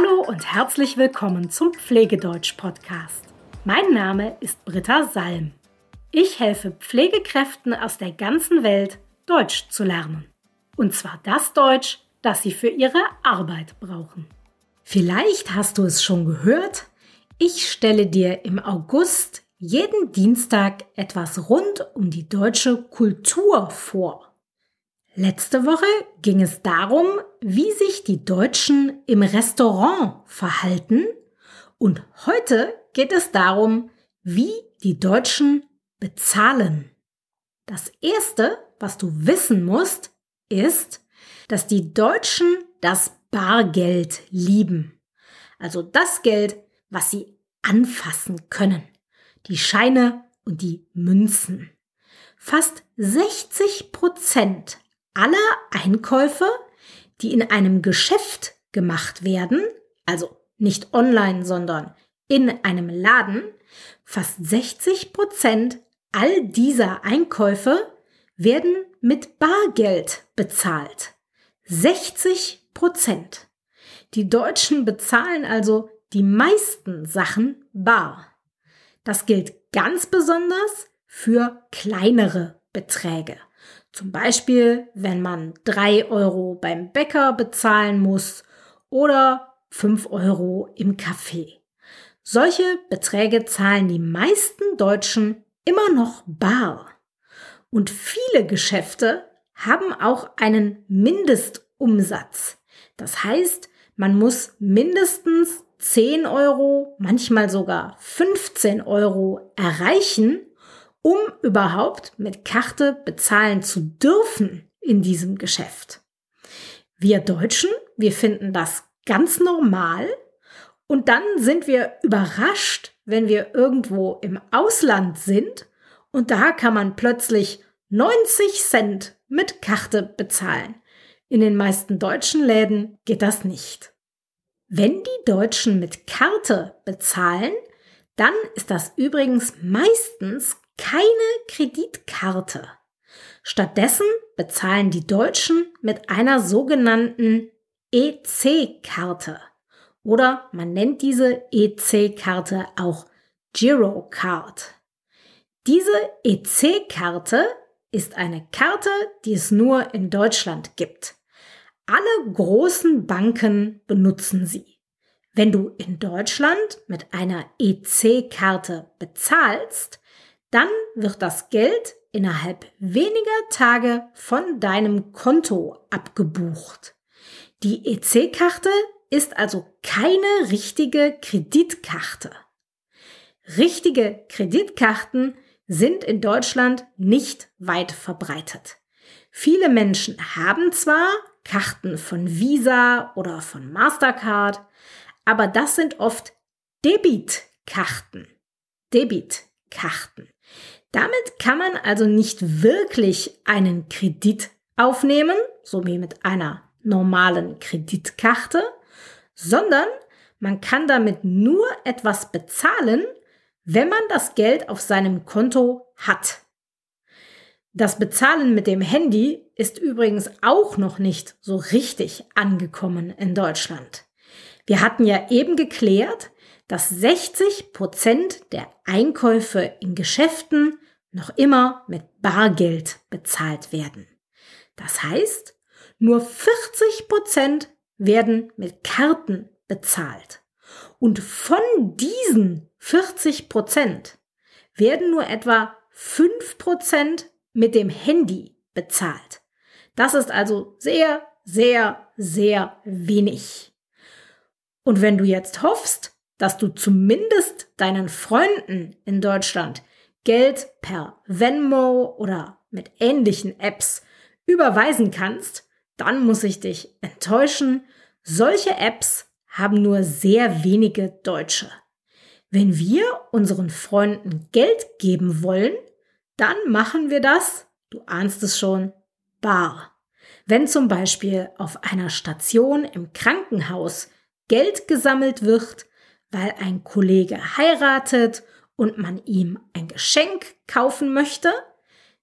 Hallo und herzlich willkommen zum Pflegedeutsch-Podcast. Mein Name ist Britta Salm. Ich helfe Pflegekräften aus der ganzen Welt, Deutsch zu lernen. Und zwar das Deutsch, das sie für ihre Arbeit brauchen. Vielleicht hast du es schon gehört, ich stelle dir im August jeden Dienstag etwas rund um die deutsche Kultur vor. Letzte Woche ging es darum, wie sich die Deutschen im Restaurant verhalten und heute geht es darum, wie die Deutschen bezahlen. Das Erste, was du wissen musst, ist, dass die Deutschen das Bargeld lieben. Also das Geld, was sie anfassen können. Die Scheine und die Münzen. Fast 60 Prozent aller Einkäufe, die in einem Geschäft gemacht werden, also nicht online, sondern in einem Laden, fast 60 Prozent all dieser Einkäufe werden mit Bargeld bezahlt. 60 Prozent. Die Deutschen bezahlen also die meisten Sachen bar. Das gilt ganz besonders für kleinere Beträge. Zum Beispiel, wenn man drei Euro beim Bäcker bezahlen muss oder fünf Euro im Café. Solche Beträge zahlen die meisten Deutschen immer noch bar. Und viele Geschäfte haben auch einen Mindestumsatz. Das heißt, man muss mindestens 10 Euro, manchmal sogar 15 Euro erreichen, um überhaupt mit Karte bezahlen zu dürfen in diesem Geschäft. Wir Deutschen, wir finden das ganz normal und dann sind wir überrascht, wenn wir irgendwo im Ausland sind und da kann man plötzlich 90 Cent mit Karte bezahlen. In den meisten deutschen Läden geht das nicht. Wenn die Deutschen mit Karte bezahlen, dann ist das übrigens meistens keine Kreditkarte. Stattdessen bezahlen die Deutschen mit einer sogenannten EC-Karte. Oder man nennt diese EC-Karte auch Girocard. Diese EC-Karte ist eine Karte, die es nur in Deutschland gibt. Alle großen Banken benutzen sie. Wenn du in Deutschland mit einer EC-Karte bezahlst, dann wird das Geld innerhalb weniger Tage von deinem Konto abgebucht. Die EC-Karte ist also keine richtige Kreditkarte. Richtige Kreditkarten sind in Deutschland nicht weit verbreitet. Viele Menschen haben zwar Karten von Visa oder von Mastercard, aber das sind oft Debitkarten. Debitkarten. Damit kann man also nicht wirklich einen Kredit aufnehmen, so wie mit einer normalen Kreditkarte, sondern man kann damit nur etwas bezahlen, wenn man das Geld auf seinem Konto hat. Das Bezahlen mit dem Handy ist übrigens auch noch nicht so richtig angekommen in Deutschland. Wir hatten ja eben geklärt, dass 60 Prozent der Einkäufe in Geschäften noch immer mit Bargeld bezahlt werden. Das heißt, nur 40 Prozent werden mit Karten bezahlt. Und von diesen 40 Prozent werden nur etwa 5 Prozent mit dem Handy bezahlt. Das ist also sehr, sehr, sehr wenig. Und wenn du jetzt hoffst, dass du zumindest deinen Freunden in Deutschland Geld per Venmo oder mit ähnlichen Apps überweisen kannst, dann muss ich dich enttäuschen. Solche Apps haben nur sehr wenige Deutsche. Wenn wir unseren Freunden Geld geben wollen, dann machen wir das, du ahnst es schon, bar. Wenn zum Beispiel auf einer Station im Krankenhaus Geld gesammelt wird, weil ein Kollege heiratet und man ihm ein Geschenk kaufen möchte,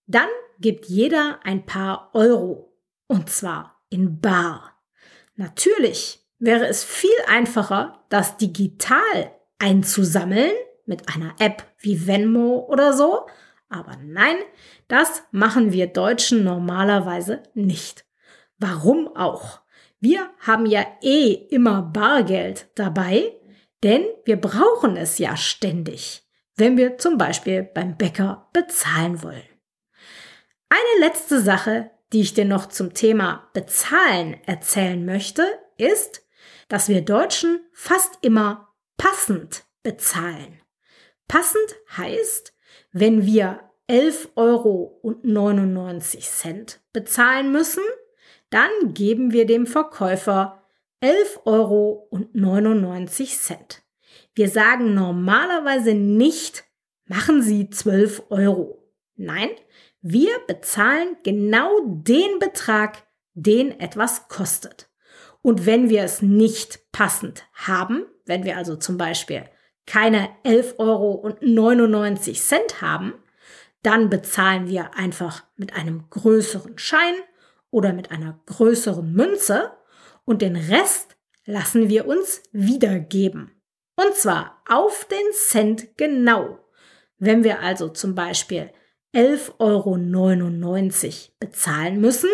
dann gibt jeder ein paar Euro. Und zwar in Bar. Natürlich wäre es viel einfacher, das digital einzusammeln mit einer App wie Venmo oder so. Aber nein, das machen wir Deutschen normalerweise nicht. Warum auch? Wir haben ja eh immer Bargeld dabei, denn wir brauchen es ja ständig, wenn wir zum Beispiel beim Bäcker bezahlen wollen. Eine letzte Sache, die ich dir noch zum Thema Bezahlen erzählen möchte, ist, dass wir Deutschen fast immer passend bezahlen. Passend heißt, wenn wir 11,99 Euro bezahlen müssen, dann geben wir dem Verkäufer 11,99 Euro. Wir sagen normalerweise nicht, machen Sie 12 Euro. Nein, wir bezahlen genau den Betrag, den etwas kostet. Und wenn wir es nicht passend haben, wenn wir also zum Beispiel keine 11,99 Euro haben, dann bezahlen wir einfach mit einem größeren Schein oder mit einer größeren Münze und den Rest lassen wir uns wiedergeben. Und zwar auf den Cent genau. Wenn wir also zum Beispiel 11,99 Euro bezahlen müssen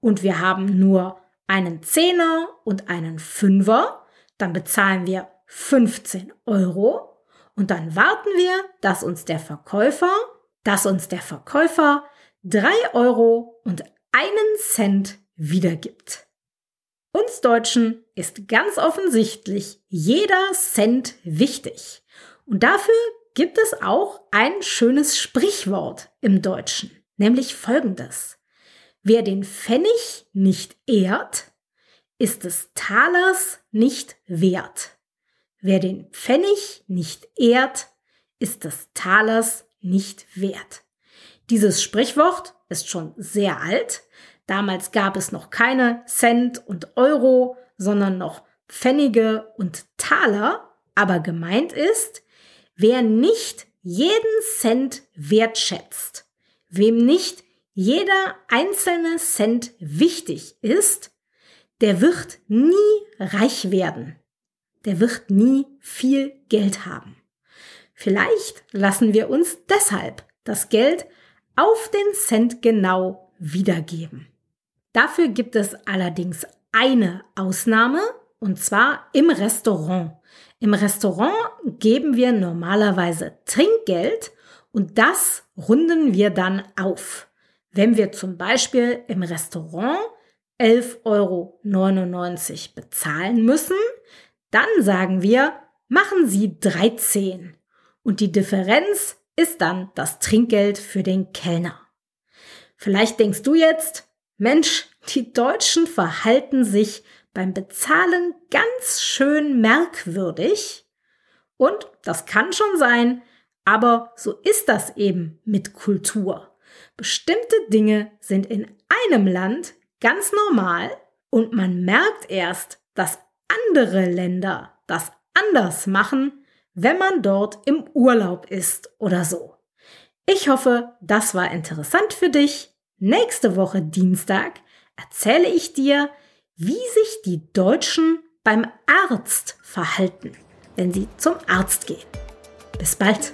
und wir haben nur einen Zehner und einen Fünfer, dann bezahlen wir 15 Euro und dann warten wir, dass uns der Verkäufer, dass uns der Verkäufer 3 Euro und einen Cent wiedergibt. Uns Deutschen ist ganz offensichtlich jeder Cent wichtig. Und dafür gibt es auch ein schönes Sprichwort im Deutschen, nämlich folgendes. Wer den Pfennig nicht ehrt, ist des Talers nicht wert. Wer den Pfennig nicht ehrt, ist des Talers nicht wert. Dieses Sprichwort ist schon sehr alt. Damals gab es noch keine Cent und Euro, sondern noch Pfennige und Taler. Aber gemeint ist, wer nicht jeden Cent wertschätzt, wem nicht jeder einzelne Cent wichtig ist, der wird nie reich werden. Der wird nie viel Geld haben. Vielleicht lassen wir uns deshalb das Geld auf den Cent genau wiedergeben. Dafür gibt es allerdings eine Ausnahme, und zwar im Restaurant. Im Restaurant geben wir normalerweise Trinkgeld und das runden wir dann auf. Wenn wir zum Beispiel im Restaurant 11,99 Euro bezahlen müssen, dann sagen wir, machen Sie 13. Und die Differenz ist dann das Trinkgeld für den Kellner. Vielleicht denkst du jetzt, Mensch, die Deutschen verhalten sich beim Bezahlen ganz schön merkwürdig. Und das kann schon sein, aber so ist das eben mit Kultur. Bestimmte Dinge sind in einem Land ganz normal und man merkt erst, dass andere Länder das anders machen, wenn man dort im Urlaub ist oder so. Ich hoffe, das war interessant für dich. Nächste Woche Dienstag erzähle ich dir, wie sich die Deutschen beim Arzt verhalten, wenn sie zum Arzt gehen. Bis bald!